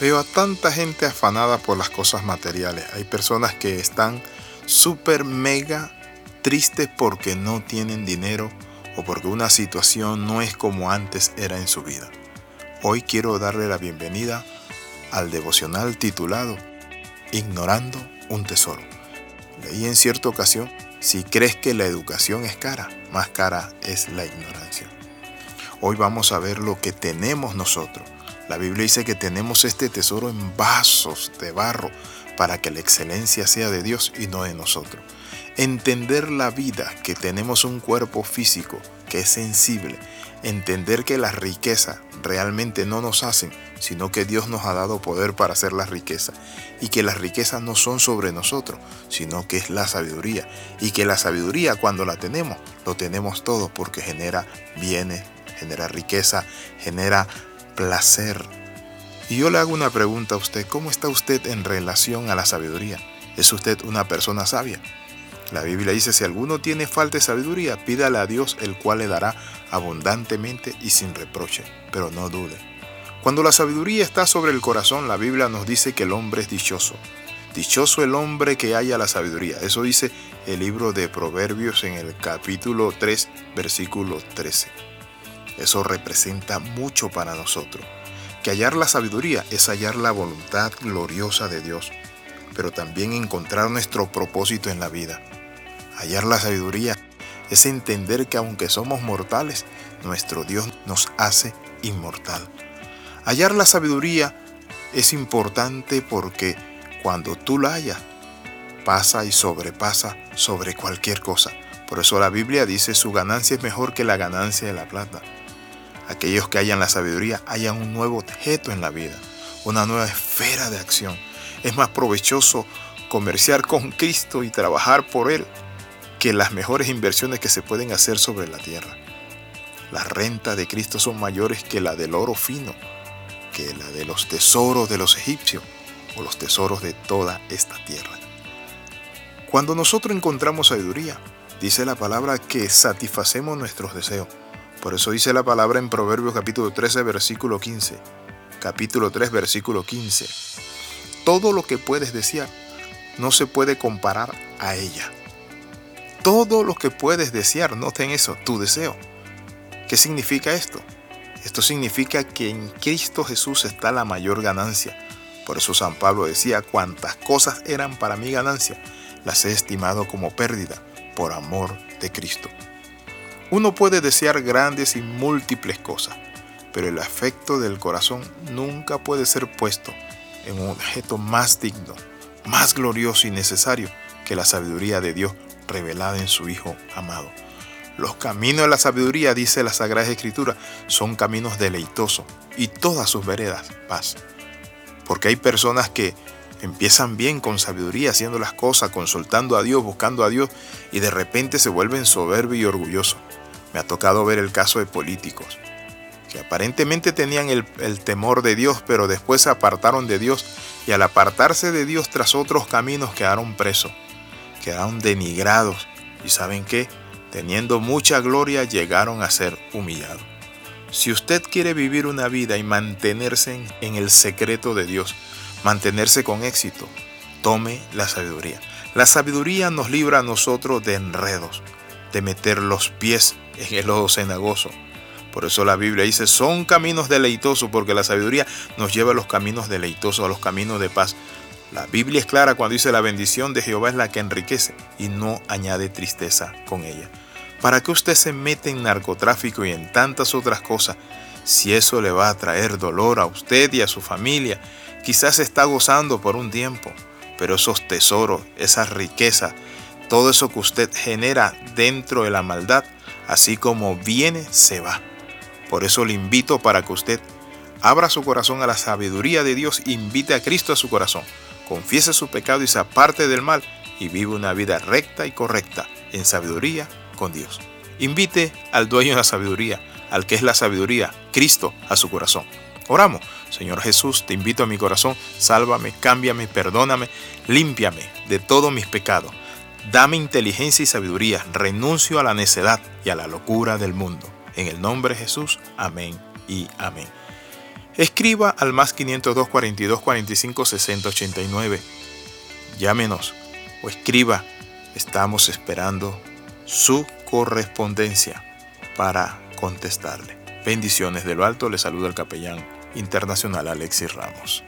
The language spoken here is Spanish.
Veo a tanta gente afanada por las cosas materiales. Hay personas que están súper mega tristes porque no tienen dinero o porque una situación no es como antes era en su vida. Hoy quiero darle la bienvenida al devocional titulado Ignorando un tesoro. Leí en cierta ocasión, si crees que la educación es cara, más cara es la ignorancia. Hoy vamos a ver lo que tenemos nosotros. La Biblia dice que tenemos este tesoro en vasos de barro para que la excelencia sea de Dios y no de nosotros. Entender la vida, que tenemos un cuerpo físico que es sensible, entender que las riquezas realmente no nos hacen, sino que Dios nos ha dado poder para hacer las riquezas y que las riquezas no son sobre nosotros, sino que es la sabiduría. Y que la sabiduría cuando la tenemos, lo tenemos todo porque genera bienes, genera riqueza, genera placer. Y yo le hago una pregunta a usted, ¿cómo está usted en relación a la sabiduría? ¿Es usted una persona sabia? La Biblia dice, si alguno tiene falta de sabiduría, pídale a Dios, el cual le dará abundantemente y sin reproche, pero no dude. Cuando la sabiduría está sobre el corazón, la Biblia nos dice que el hombre es dichoso. Dichoso el hombre que haya la sabiduría. Eso dice el libro de Proverbios en el capítulo 3, versículo 13. Eso representa mucho para nosotros. Que hallar la sabiduría es hallar la voluntad gloriosa de Dios, pero también encontrar nuestro propósito en la vida. Hallar la sabiduría es entender que aunque somos mortales, nuestro Dios nos hace inmortal. Hallar la sabiduría es importante porque cuando tú la hallas, pasa y sobrepasa sobre cualquier cosa. Por eso la Biblia dice su ganancia es mejor que la ganancia de la plata. Aquellos que hayan la sabiduría hayan un nuevo objeto en la vida, una nueva esfera de acción. Es más provechoso comerciar con Cristo y trabajar por Él que las mejores inversiones que se pueden hacer sobre la tierra. Las rentas de Cristo son mayores que la del oro fino, que la de los tesoros de los egipcios o los tesoros de toda esta tierra. Cuando nosotros encontramos sabiduría, dice la palabra que satisfacemos nuestros deseos. Por eso dice la palabra en Proverbios capítulo 13, versículo 15. Capítulo 3, versículo 15. Todo lo que puedes desear no se puede comparar a ella todo lo que puedes desear, noten eso, tu deseo. ¿Qué significa esto? Esto significa que en Cristo Jesús está la mayor ganancia. Por eso San Pablo decía, cuantas cosas eran para mi ganancia, las he estimado como pérdida por amor de Cristo. Uno puede desear grandes y múltiples cosas, pero el afecto del corazón nunca puede ser puesto en un objeto más digno, más glorioso y necesario que la sabiduría de Dios revelada en su Hijo amado. Los caminos de la sabiduría, dice la Sagrada Escritura, son caminos deleitosos y todas sus veredas paz. Porque hay personas que empiezan bien con sabiduría, haciendo las cosas, consultando a Dios, buscando a Dios, y de repente se vuelven soberbios y orgullosos. Me ha tocado ver el caso de políticos, que aparentemente tenían el, temor de Dios, pero después se apartaron de Dios, y al apartarse de Dios tras otros caminos quedaron presos quedaron denigrados y saben que, teniendo mucha gloria, llegaron a ser humillados. Si usted quiere vivir una vida y mantenerse en, el secreto de Dios, mantenerse con éxito, tome la sabiduría. La sabiduría nos libra a nosotros de enredos, de meter los pies en el lodo cenagoso. Por eso la Biblia dice, son caminos deleitosos, porque la sabiduría nos lleva a los caminos deleitosos, a los caminos de paz. La Biblia es clara cuando dice la bendición de Jehová es la que enriquece y no añade tristeza con ella. ¿Para qué usted se mete en narcotráfico y en tantas otras cosas si eso le va a traer dolor a usted y a su familia? Quizás está gozando por un tiempo, pero esos tesoros, esas riquezas, todo eso que usted genera dentro de la maldad, así como viene, se va. Por eso le invito para que usted abra su corazón a la sabiduría de Dios, invite a Cristo a su corazón confiese su pecado y se aparte del mal y vive una vida recta y correcta en sabiduría con Dios. Invite al dueño de la sabiduría, al que es la sabiduría, Cristo, a su corazón. Oramos. Señor Jesús, te invito a mi corazón, sálvame, cámbiame, perdóname, límpiame de todos mis pecados. Dame inteligencia y sabiduría, renuncio a la necedad y a la locura del mundo. En el nombre de Jesús, amén y amén. Escriba al más 502 42 45 60 89. Llámenos o escriba. Estamos esperando su correspondencia para contestarle. Bendiciones de lo alto, le saluda el capellán Internacional Alexis Ramos.